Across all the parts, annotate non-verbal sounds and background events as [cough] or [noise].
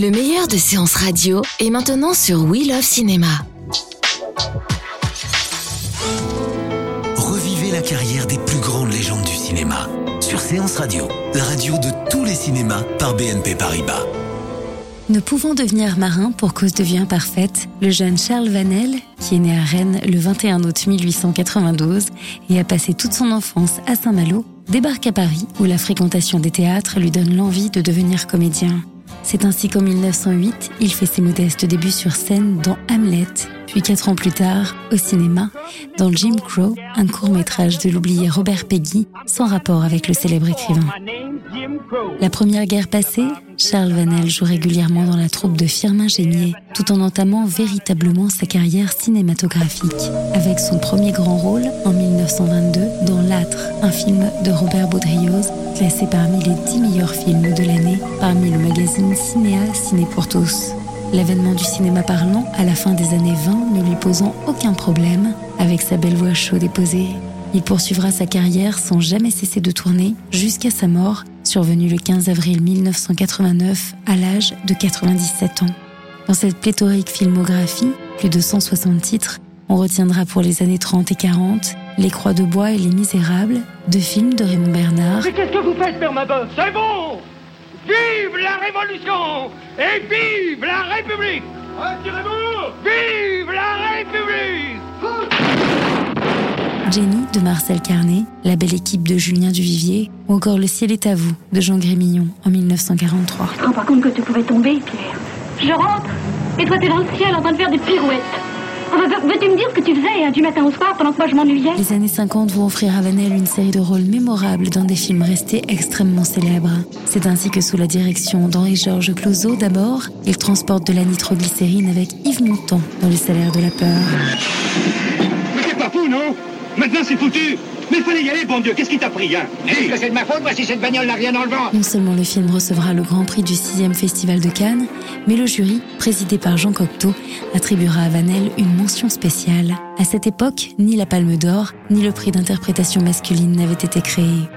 Le meilleur de séances radio est maintenant sur We Love Cinéma. Revivez la carrière des plus grandes légendes du cinéma sur Séance Radio, la radio de tous les cinémas par BNP Paribas. Ne pouvant devenir marin pour cause de vie imparfaite, le jeune Charles Vanel, qui est né à Rennes le 21 août 1892 et a passé toute son enfance à Saint-Malo, débarque à Paris où la fréquentation des théâtres lui donne l'envie de devenir comédien. C'est ainsi qu'en 1908, il fait ses modestes débuts sur scène dans Hamlet, puis quatre ans plus tard, au cinéma, dans Jim Crow, un court-métrage de l'oublié Robert Peggy, sans rapport avec le célèbre écrivain. La première guerre passée, Charles Vanel joue régulièrement dans la troupe de Firmin Génier, tout en entamant véritablement sa carrière cinématographique, avec son premier grand rôle en 1922 dans L'Âtre, un film de Robert Baudrillard, classé parmi les 10 meilleurs films de l'année parmi le magazine Cinéa Ciné pour tous. L'avènement du cinéma parlant à la fin des années 20 ne lui posant aucun problème, avec sa belle voix chaude et posée. Il poursuivra sa carrière sans jamais cesser de tourner jusqu'à sa mort, survenue le 15 avril 1989 à l'âge de 97 ans. Dans cette pléthorique filmographie, plus de 160 titres, on retiendra pour les années 30 et 40 Les Croix de Bois et Les Misérables, deux films de Raymond Bernard, Mais qu'est-ce que vous faites, Père Mabeuf? C'est bon! Vive la Révolution Et vive la République! Retirez-vous! Vive la République Jenny de Marcel Carnet, La belle équipe de Julien Duvivier ou encore Le ciel est à vous de Jean Grémillon en 1943. Je me rends pas compte que tu pouvais tomber, Pierre. Je rentre, et toi t'es dans le ciel en train de faire des pirouettes. Veux-tu me dire ce que tu faisais hein, du matin au soir pendant que moi je m'ennuyais? Les années 50 vont offrir à Vanel une série de rôles mémorables dans des films restés extrêmement célèbres. C'est ainsi que sous la direction d'Henri-Georges Clouzot d'abord, il transporte de la nitroglycérine avec Yves Montand dans Le salaire de la peur. Maintenant c'est foutu Mais il fallait y aller, bon Dieu, qu'est-ce qui t'a pris, hein? Est-ce que c'est de ma faute, moi, si cette bagnole n'a rien dans le ventre? Non seulement le film recevra le Grand Prix du 6e Festival de Cannes, mais le jury, présidé par Jean Cocteau, attribuera à Vanel une mention spéciale. À cette époque, ni la Palme d'Or, ni le prix d'interprétation masculine n'avaient été créés.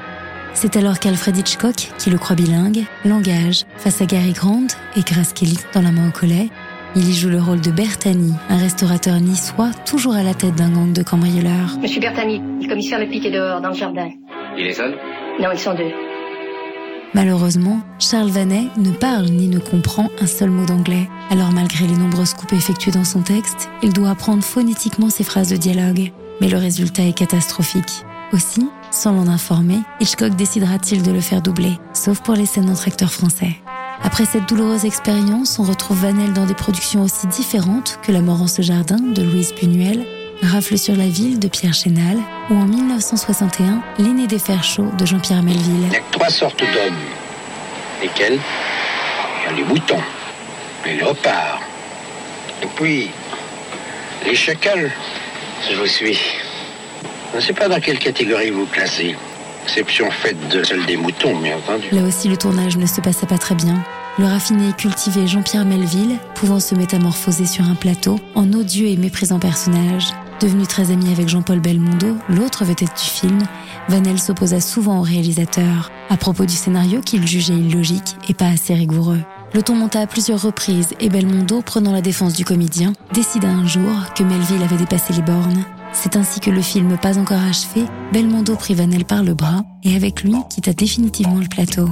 C'est alors qu'Alfred Hitchcock, qui le croit bilingue, l'engage face à Gary Grant et Grace Kelly dans La main au collet. Il y joue le rôle de Bertani, un restaurateur niçois toujours à la tête d'un gang de cambrioleurs. Monsieur Bertani, le commissaire le pique est dehors, dans le jardin. Il est seul? Non, ils sont deux. Malheureusement, Charles Vanet ne parle ni ne comprend un seul mot d'anglais. Alors malgré les nombreuses coupes effectuées dans son texte, il doit apprendre phonétiquement ses phrases de dialogue. Mais le résultat est catastrophique. Aussi, sans l'en informer, Hitchcock décidera-t-il de le faire doubler, sauf pour les scènes entre acteurs français. Après cette douloureuse expérience, on retrouve Vanel dans des productions aussi différentes que La mort en ce jardin de Louise Buñuel, Rafle sur la ville de Pierre Chénal ou en 1961, L'aîné des fers chauds de Jean-Pierre Melville. Il n'y a trois sortes d'hommes. Lesquels? Y les moutons, les léopards, et puis les chacals. Je vous suis. Je ne sais pas dans quelle catégorie vous classez. Exception faite de celle des moutons, bien entendu. Là aussi, le tournage ne se passait pas très bien. Le raffiné et cultivé Jean-Pierre Melville, pouvant se métamorphoser sur un plateau en odieux et méprisant personnage. Devenu très ami avec Jean-Paul Belmondo, l'autre vedette du film, Vanel s'opposa souvent au réalisateur à propos du scénario qu'il jugeait illogique et pas assez rigoureux. Le ton monta à plusieurs reprises et Belmondo, prenant la défense du comédien, décida un jour que Melville avait dépassé les bornes. C'est ainsi que le film pas encore achevé, Belmondo prit Vanel par le bras et avec lui quitta définitivement le plateau.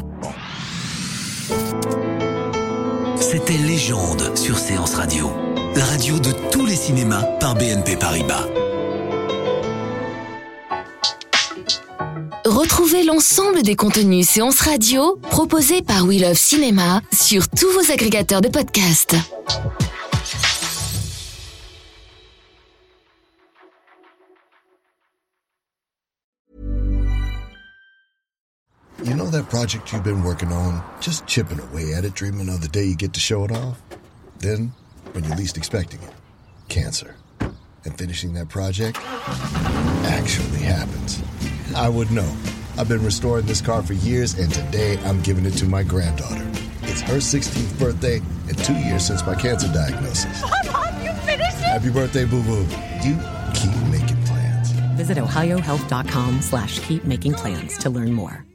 C'était Légende sur Séance Radio, la radio de tous les cinémas par BNP Paribas. Retrouvez l'ensemble des contenus séances radio proposés par We Love Cinéma sur tous vos agrégateurs de podcasts. You know that project you've been working on, just chipping away at it, dreaming of the day you get to show it off? Then, when you're least expecting it, cancer. And finishing that project actually happens. I would know. I've been restoring this car for years, and today I'm giving it to my granddaughter. It's her 16th birthday and two years since my cancer diagnosis. [laughs] Mom, you finished it? Happy birthday, boo boo. You keep making plans. Visit ohiohealth.com slash keep making plans to learn more.